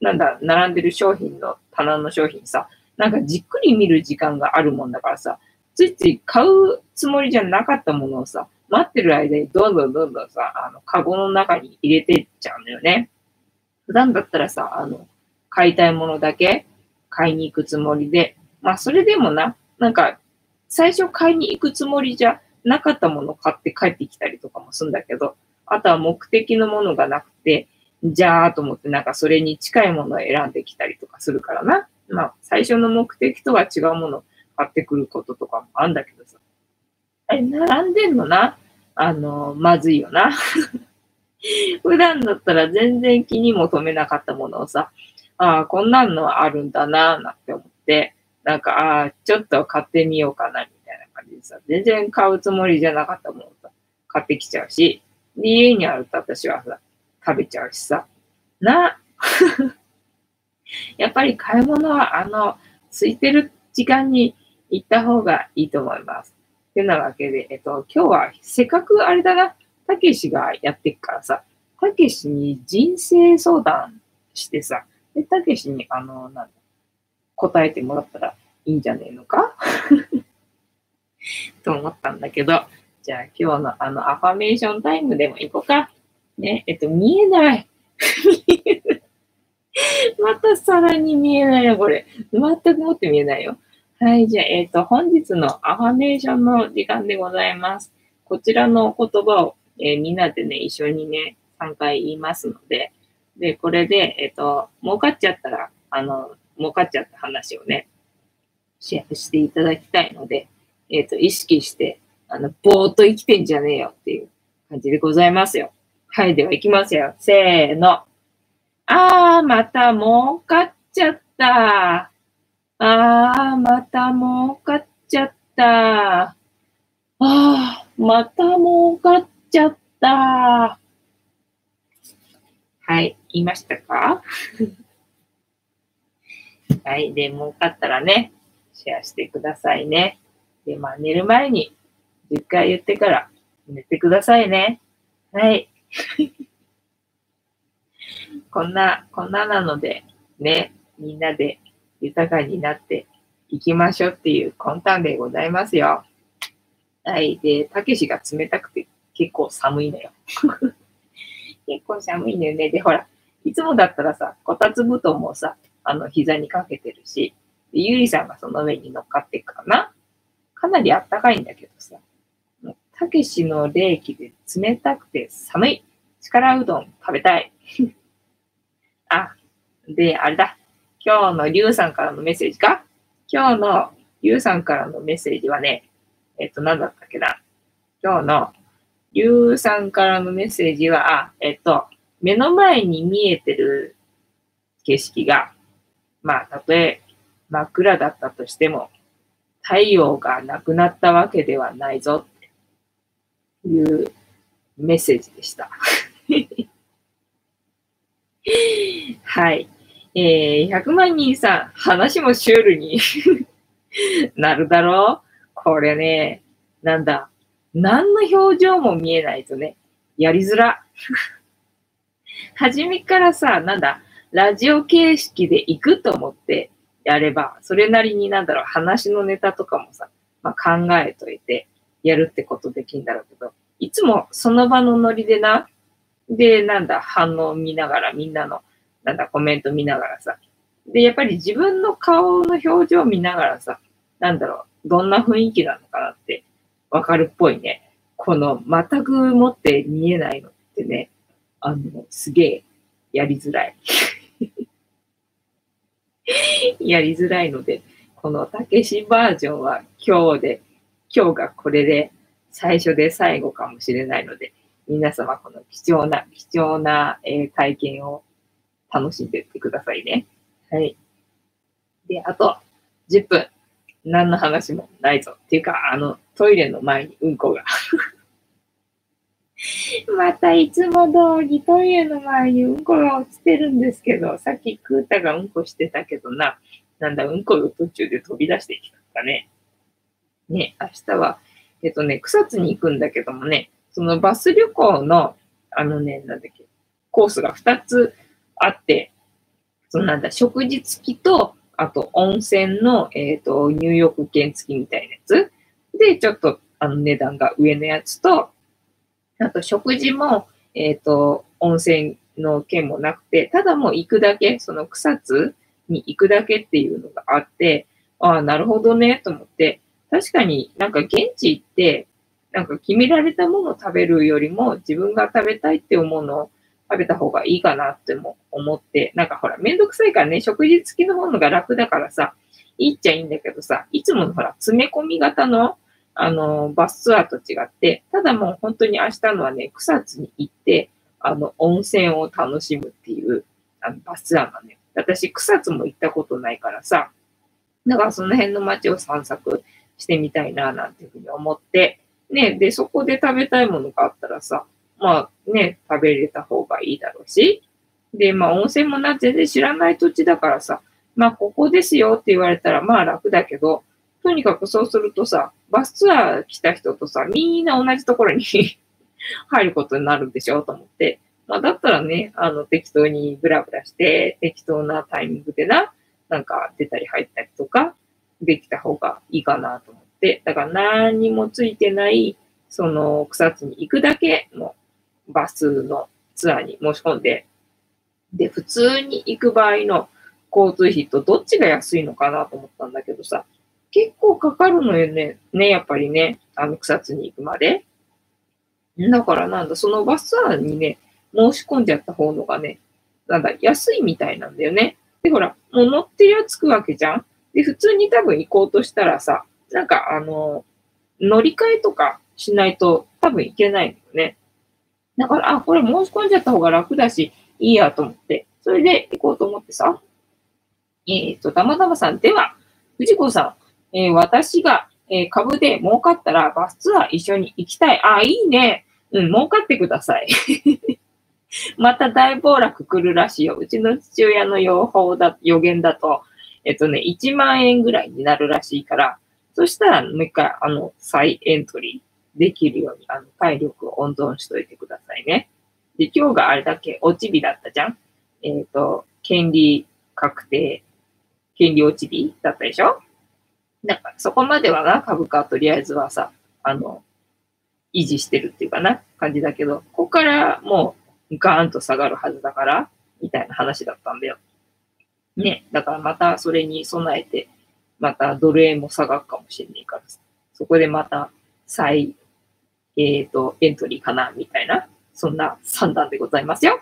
なんだ、並んでる商品の棚の商品さ、なんかじっくり見る時間があるもんだからさ、ついつい買うつもりじゃなかったものをさ、待ってる間にどんどんどんどんさ、あの、カゴの中に入れてっちゃうのよね。普段だったらさ、あの、買いたいものだけ買いに行くつもりで、まあそれでもな、なんか、最初買いに行くつもりじゃなかったもの買って帰ってきたりとかもするんだけど、あとは目的のものがなくて、じゃあと思ってなんかそれに近いものを選んできたりとかするからな。まあ、最初の目的とは違うものを買ってくることとかもあるんだけどさ。え、並んでんのな？あの、まずいよな。<laughs> 普段だったら全然気にも留めなかったものをさ、ああ、こんなんのあるんだな、なんて思って、なんか、ああ、ちょっと買ってみようかな、みたいな感じでさ、全然買うつもりじゃなかったものをさ、買ってきちゃうし、家にあると私はさ、食べちゃうしさ、な、<laughs> やっぱり買い物は、あの、空いてる時間に行った方がいいと思います。ってなわけで、えっと、今日はせっかくあれだな、たけしがやってっからさ、たけしに人生相談してさ、で、たけしに、あの、なんだ、答えてもらったらいいんじゃねえのか？<laughs> と思ったんだけど、じゃあ今日のあのアファメーションタイムでも行こうか。ね、えっと、見えない。<laughs> またさらに見えないよ、これ。全くもって見えないよ。はい、じゃあ、えっ、と、本日のアファメーションの時間でございます。こちらの言葉を、えー、みんなでね、一緒にね、3回言いますので、で、これで、えっ、と、儲かっちゃったら、あの、儲かっちゃった話をね、シェアしていただきたいので、えっ、と、意識して、あの、ぼーっと生きてんじゃねえよっていう感じでございますよ。はい、では行きますよ。せーの。あー、また儲かっちゃった。あー、また儲かっちゃった。あー、また儲かっちゃった。はい、言いましたか？<laughs> はい、で、儲かったらね、シェアしてくださいね。で、まあ、寝る前に10回言ってから寝てくださいね。はい。<laughs> こんな、こんななので、ね、みんなで豊かになっていきましょうっていう魂胆でございますよ。はい。で、たけしが冷たくて結構寒いのよ。<laughs> 結構寒いんだよね。で、ほら、いつもだったらさ、こたつ布団もさ、あの、膝にかけてるし、でゆりさんがその上に乗っかっていくかな。かなりあったかいんだけどさ、たけしの冷気で冷たくて寒い。力うどん食べたい。<laughs> あ、で、あれだ。今日のリュウさんからのメッセージか今日のリュウさんからのメッセージはね、えっと、なんだったっけな。今日のリュウさんからのメッセージは、あ、えっと、目の前に見えてる景色が、まあ、たとえ真っ暗だったとしても、太陽がなくなったわけではないぞいうメッセージでした。<laughs> はい。えー、100万人さん、話もシュールに <laughs> なるだろう？これね、なんだ？何の表情も見えないとね、やりづら。<laughs> 初めからさ、なんだ、ラジオ形式で行くと思ってやれば、それなりになんだろう、話のネタとかもさ、まあ、考えといてやるってことできんだろうけど、いつもその場のノリでな、で、なんだ、反応見ながら、みんなの、なんだ、コメント見ながらさ、で、やっぱり自分の顔の表情見ながらさ、なんだろう、どんな雰囲気なのかなってわかるっぽいね。この全く持って見えないのってね、あの、すげえやりづらい。<laughs> やりづらいので、このたけしバージョンは今日で、今日がこれで最初で最後かもしれないので、皆様この貴重な、貴重な、え、体験を楽しんでいってくださいね。はい。で、あと10分。何の話もないぞ。っていうか、あの、トイレの前にうんこが <laughs> またいつも通りトイレの前にうんこが落ちてるんですけど、さっきクータがうんこしてたけどな、なんだ、うんこの途中で飛び出してきたかね。ね、明日は、えっとね、草津に行くんだけどもね、そのバス旅行の、あのね、なんだっけ、コースが2つあって、そのなんだ、食事付きと、あと温泉の、えっ、ー、と、入浴券付きみたいなやつ。で、ちょっと、あの、値段が上のやつと、あと食事も、えっ、ー、と、温泉の件もなくて、ただもう行くだけ、その草津に行くだけっていうのがあって、ああ、なるほどね、と思って、確かになんか現地行って、なんか決められたものを食べるよりも自分が食べたいって思うのを食べた方がいいかなっても思って、なんかほら、めんどくさいからね、食事付きの方のが楽だからさ、いいっちゃいいんだけどさ、いつものほら、詰め込み型のあの、バスツアーと違って、ただもう本当に明日のはね、草津に行って、あの、温泉を楽しむっていう、あの、バスツアーがね、私、草津も行ったことないからさ、だからその辺の街を散策してみたいな、なんていうふうに思って、ね、で、そこで食べたいものがあったらさ、まあね、食べれた方がいいだろうし、で、まあ温泉もな、全然知らない土地だからさ、まあここですよって言われたらまあ楽だけど、とにかくそうするとさ、バスツアー来た人とさ、みんな同じところに <laughs> 入ることになるんでしょと思って。まあ、だったらね、あの、適当にブラブラして、適当なタイミングでな、なんか出たり入ったりとか、できた方がいいかなと思って。だから何にもついてない、その草津に行くだけのバスのツアーに申し込んで、で、普通に行く場合の交通費とどっちが安いのかなと思ったんだけどさ、結構かかるのよね。ね、やっぱりね。あの、草津に行くまで。だからなんだ、そのバスツアーにね、申し込んじゃった方のがね、なんだ、安いみたいなんだよね。で、ほら、もう乗ってりゃ着くわけじゃん。で、普通に多分行こうとしたらさ、なんかあの、乗り換えとかしないと多分行けないのよね。だから、あ、これ申し込んじゃった方が楽だし、いいやと思って、それで行こうと思ってさ。えっ、ー、と、たまたまさんでは、藤子さん、えー、私が、えー、株で儲かったらバスツアー一緒に行きたい。あ、いいね。うん、儲かってください。<laughs> また大暴落来るらしいよ。うちの父親の予報だ、予言だと、えっとね、1万円ぐらいになるらしいから、そしたらもう一回、あの、再エントリーできるように、あの、体力を温存しといてくださいね。で、今日があれだけ落ち日だったじゃん？えっ、ー、と、権利確定、権利落ち日だったでしょ？なんかそこまではな、株価はとりあえずはさ、あの、維持してるっていうかな、感じだけど、ここからもうガーンと下がるはずだから、みたいな話だったんだよ。ね、だからまたそれに備えて、またドル円も下がるかもしれないからさ、そこでまた再、えっ、ー、と、エントリーかな、みたいな、そんな算段でございますよ。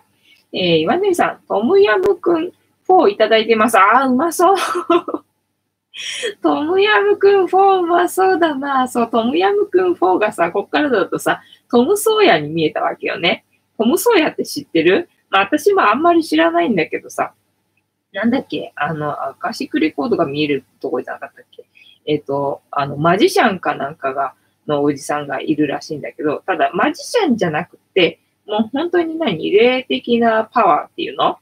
えー、岩根さん、トムヤムくん4いただいてます。ああ、うまそう。<laughs> トムヤムくん4うまそうだな。そう、トムヤムくん4がさ、こっからだとさ、トムソーヤに見えたわけよね。トムソーヤって知ってる？まあ私もあんまり知らないんだけどさ、なんだっけ？あの、アカシックレコードが見えるとこじゃなかったっけ？えっ、ー、と、あの、マジシャンかなんかが、のおじさんがいるらしいんだけど、ただ、マジシャンじゃなくて、もう本当に何？霊的なパワーっていうの？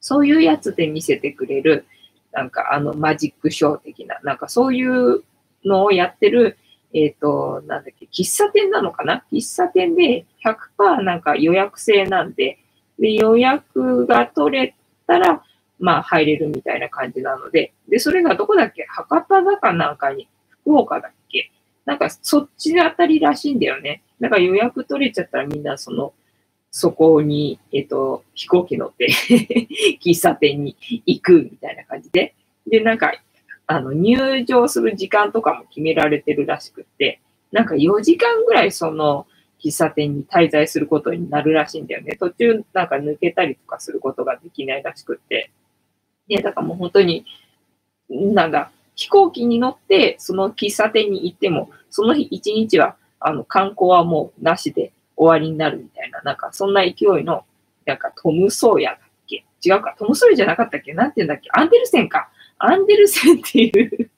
そういうやつで見せてくれる、なんかあのマジックショー的な、なんかそういうのをやってる、えっ、ー、と、なんだっけ、喫茶店なのかな？喫茶店で100%なんか予約制なんで、で、予約が取れたら、まあ入れるみたいな感じなので、で、それがどこだっけ？博多だかなんかに、福岡だっけ？なんかそっちあたりらしいんだよね。だか予約取れちゃったらみんなその、そこに、えっ、と、飛行機乗って <laughs> 喫茶店に行くみたいな感じで。で、なんか、あの、入場する時間とかも決められてるらしくって、なんか4時間ぐらいその喫茶店に滞在することになるらしいんだよね。途中なんか抜けたりとかすることができないらしくって。で、だからもう本当に、なんだ、飛行機に乗ってその喫茶店に行っても、その日一日はあの観光はもうなしで終わりになるみたいな、なんかそんな勢いの、なんかトム・ソーヤだっけ？違うか、トム・ソーヤじゃなかったっけ？なんて言うんだっけ？アンデルセンか。アンデルセンっていう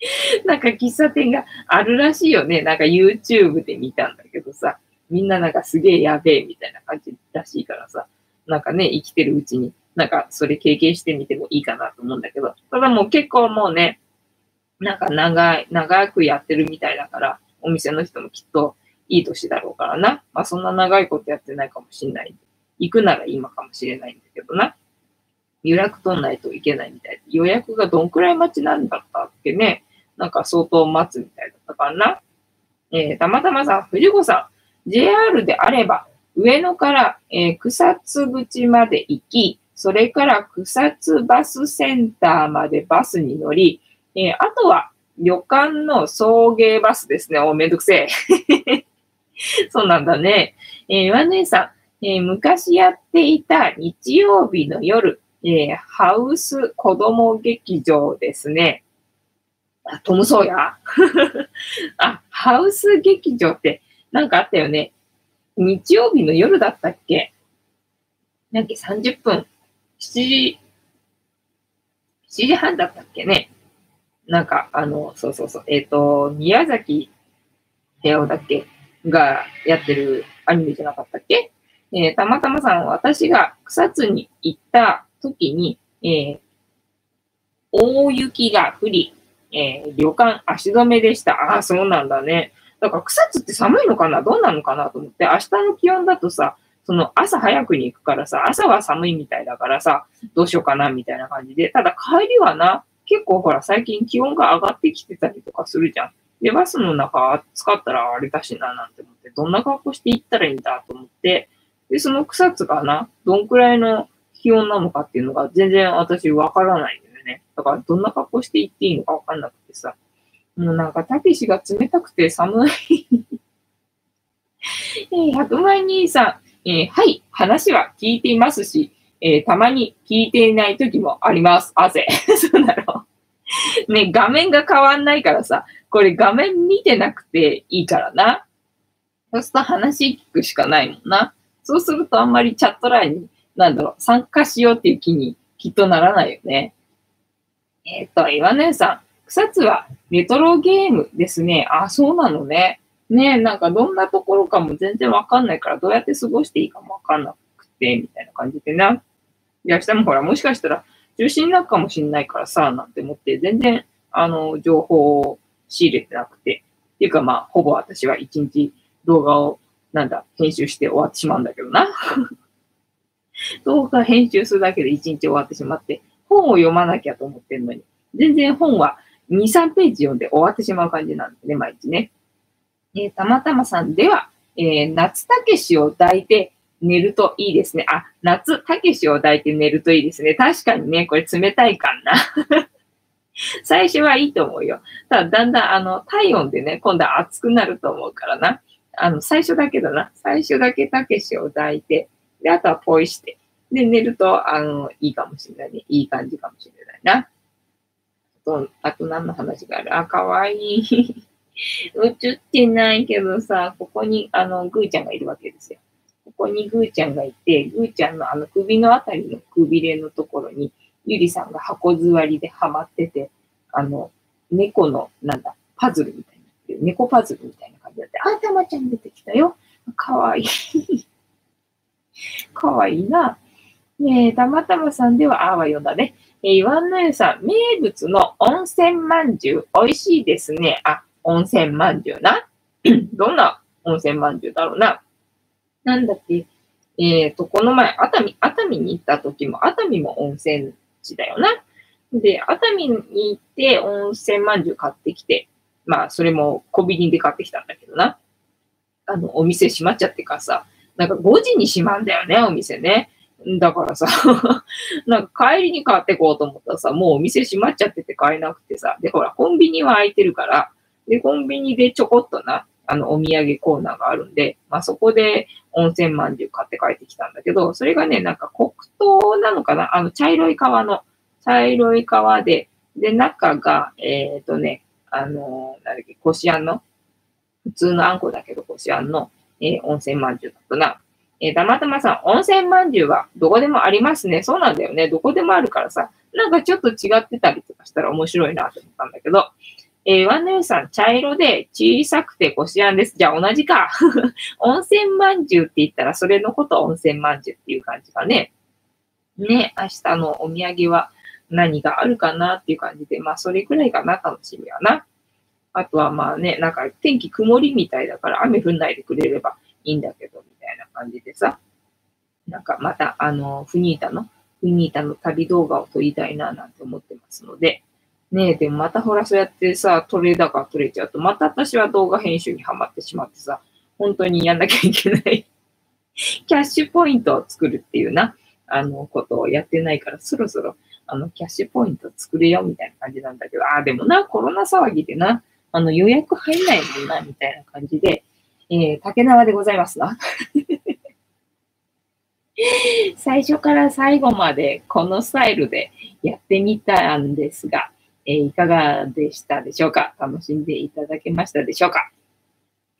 <laughs> なんか喫茶店があるらしいよね。なんか YouTube で見たんだけどさ、みんななんかすげえやべえみたいな感じらしいからさ、なんかね、生きてるうちに、なんかそれ経験してみてもいいかなと思うんだけど、ただもう結構もうね、なんか長い、長くやってるみたいだから、お店の人もきっといい年だろうからな。まあそんな長いことやってないかもしんない。行くなら今かもしれないんだけどな。予約取んないといけないみたい。予約がどんくらい待ちなんだったっけね。なんか相当待つみたいだったかな。えー、たまたまさん、藤子さん、JR であれば、上野から、えー、草津口まで行き、それから草津バスセンターまでバスに乗り、えー、あとは旅館の送迎バスですね。お、めんどくせえ。<laughs> そうなんだね。えー、岩姉さん、えー、昔やっていた日曜日の夜、えー、ハウス子供劇場ですね。あ、トムソーヤ？<laughs> あ、ハウス劇場ってなんかあったよね。日曜日の夜だったっけ？なんか30分、7時、7時半だったっけね。なんか、あの、そうそうそう、えっ、ー、と、宮崎平尾だっけ？がやってるアニメじゃなかったっけ？えー、たまたまさん、私が草津に行った時に、えー、大雪が降り、えー、旅館足止めでした。ああ、そうなんだね。だから草津って寒いのかな？どうなのかな？と思って、明日の気温だとさ、その朝早くに行くからさ、朝は寒いみたいだからさ、どうしようかなみたいな感じで、ただ帰りはな、結構ほら最近気温が上がってきてたりとかするじゃん。で、バスの中暑かったらあれだしななんて思って、どんな格好して行ったらいいんだと思って、で、その草津がな、どんくらいの気温なのかっていうのが全然私わからないんだよね。だからどんな格好して行っていいのかわかんなくてさ。もうなんか、たけしが冷たくて寒いえ、100万人さん、えー、はい、話は聞いていますし、えー、たまに聞いていない時もあります。汗。<laughs> そうだろう。ね、画面が変わんないからさ、これ画面見てなくていいからな。そうすると話聞くしかないもんな。そうするとあんまりチャットラインに、なんだろう、参加しようっていう気にきっとならないよね。えっ、ー、と、岩根さん、草津はレトロゲームですね。あ、そうなのね。ねなんかどんなところかも全然わかんないから、どうやって過ごしていいかもわかんなくて、みたいな感じでな。いや、明日もほら、もしかしたら中止になるかもしんないからさ、なんて思って、全然、あの、情報を仕入れてなくて。っていうかまあ、ほぼ私は一日動画を、なんだ、編集して終わってしまうんだけどな。<laughs> 動画編集するだけで一日終わってしまって、本を読まなきゃと思ってんのに、全然本は2、3ページ読んで終わってしまう感じなんでね、毎日ね。えー、たまたまさんでは、えー、夏たけしを抱いて寝るといいですね。あ、夏たけしを抱いて寝るといいですね。確かにね、これ冷たいかな。<laughs> 最初はいいと思うよ。ただ、だんだん、あの、体温でね、今度は暑くなると思うからな。あの、最初だけだな。最初だけたけしを抱いて、で、あとはポイして。で、寝ると、あの、いいかもしれないね。いい感じかもしれないな。あと、あと何の話がある？あ、かわいい。映ってないけどさ、ここに、あの、ぐーちゃんがいるわけですよ。ここにぐーちゃんがいて、ぐーちゃんのあの首のあたりのくびれのところに、ゆりさんが箱座りではまってて、あの、猫の、なんだ、パズルみたいな。猫パズルみたいな感じだって、あ、たまちゃん出てきたよ。かわいい。かわいいな。ねえ、たまたまさんでは、あーは読んだね。えー、岩の湯さん、名物の温泉まんじゅう、美味しいですね。あ、温泉まんじゅうな。<clears throat> どんな温泉まんじゅうだろうな。なんだっけ。えっ、ー、と、この前、熱海、熱海に行った時も、熱海も温泉地だよな。で、熱海に行って温泉まんじゅう買ってきて、まあ、それもコンビニで買ってきたんだけどな。あの、お店閉まっちゃってからさ、なんか5時に閉まんだよね、お店ね。だからさ、<laughs> なんか帰りに買ってこうと思ったらさ、もうお店閉まっちゃってて買えなくてさ、で、ほら、コンビニは開いてるから、で、コンビニでちょこっとな、あの、お土産コーナーがあるんで、まあそこで温泉まんじゅう買って帰ってきたんだけど、それがね、なんか黒糖なのかな？あの、茶色い皮の、茶色い皮で、で、中が、えっ、ー、とね、あのなんだっけ、こしあんの、普通のあんこだけどこしあんの、えー、温泉まんじゅうだったな。えー、たまたまさん、温泉まんじゅうはどこでもありますね。そうなんだよね。どこでもあるからさ、なんかちょっと違ってたりとかしたら面白いなと思ったんだけど、えー、ワンナユさん、茶色で小さくてこしあんです。じゃあ同じか。<laughs> 温泉まんじゅうって言ったら、それのこと温泉まんじゅうっていう感じかね。ね、明日のお土産は何があるかなっていう感じで、まあそれくらいかな、楽しみはな。あとはまあね、なんか天気曇りみたいだから雨降んないでくれればいいんだけど、みたいな感じでさ。なんかまた、あの、フニータの、フニータの旅動画を撮りたいな、なんて思ってますので、ねえ、でもまたほらそうやってさ、撮れ高撮れちゃうと、また私は動画編集にはまってしまってさ、本当にやんなきゃいけない <laughs> キャッシュポイントを作るっていうな、あの、ことをやってないから、そろそろ、あの、キャッシュポイント作れよ、みたいな感じなんだけど、ああ、でもな、コロナ騒ぎでな、あの、予約入んないもんな、みたいな感じで、えー、竹縄でございますな。<laughs> 最初から最後までこのスタイルでやってみたんですが、えー、いかがでしたでしょうか？楽しんでいただけましたでしょうか？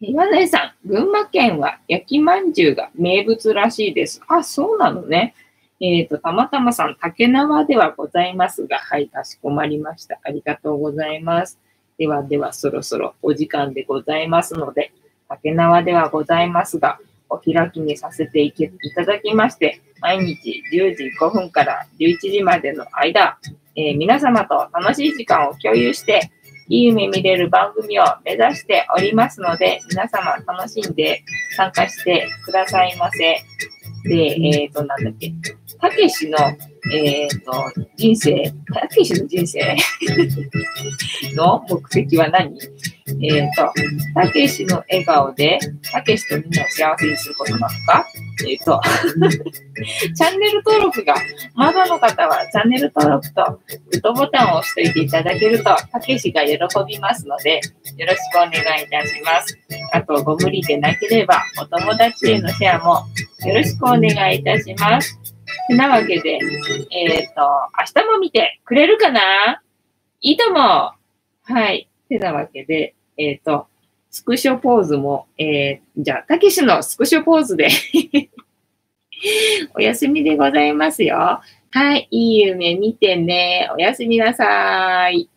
岩根さん、群馬県は焼きまんじゅうが名物らしいです。あ、そうなのね。えっ、ー、と、たまたまさん、竹縄ではございますが、はい、かしこまりました。ありがとうございます。ではでは、そろそろお時間でございますので、竹縄ではございますが、お開きにさせていただきまして、毎日10時5分から11時までの間、えー、皆様と楽しい時間を共有して、いい夢見れる番組を目指しておりますので、皆様楽しんで参加してくださいませ。で、えっ、ー、と、なんだっけ、たけしの、えっ、ー、と、人生、たけしの人生 <laughs> の目的は何？えっ、ー、と、たけしの笑顔で、たけしとみんなを幸せにすることなのか？えっ、ー、と、<laughs> チャンネル登録がまだの方は、チャンネル登録とグッドボタンを押しておいていただけると、たけしが喜びますので、よろしくお願いいたします。あと、ご無理でなければ、お友達へのシェアもよろしくお願いいたします。て <laughs> なわけで、えっ、ー、と、明日も見てくれるかな？いいともはい。てなわけで、えっ、ー、と、スクショポーズも、えー、じゃあ、たけしのスクショポーズで <laughs> お休みでございますよ。はい、いい夢見てね。おやすみなさい。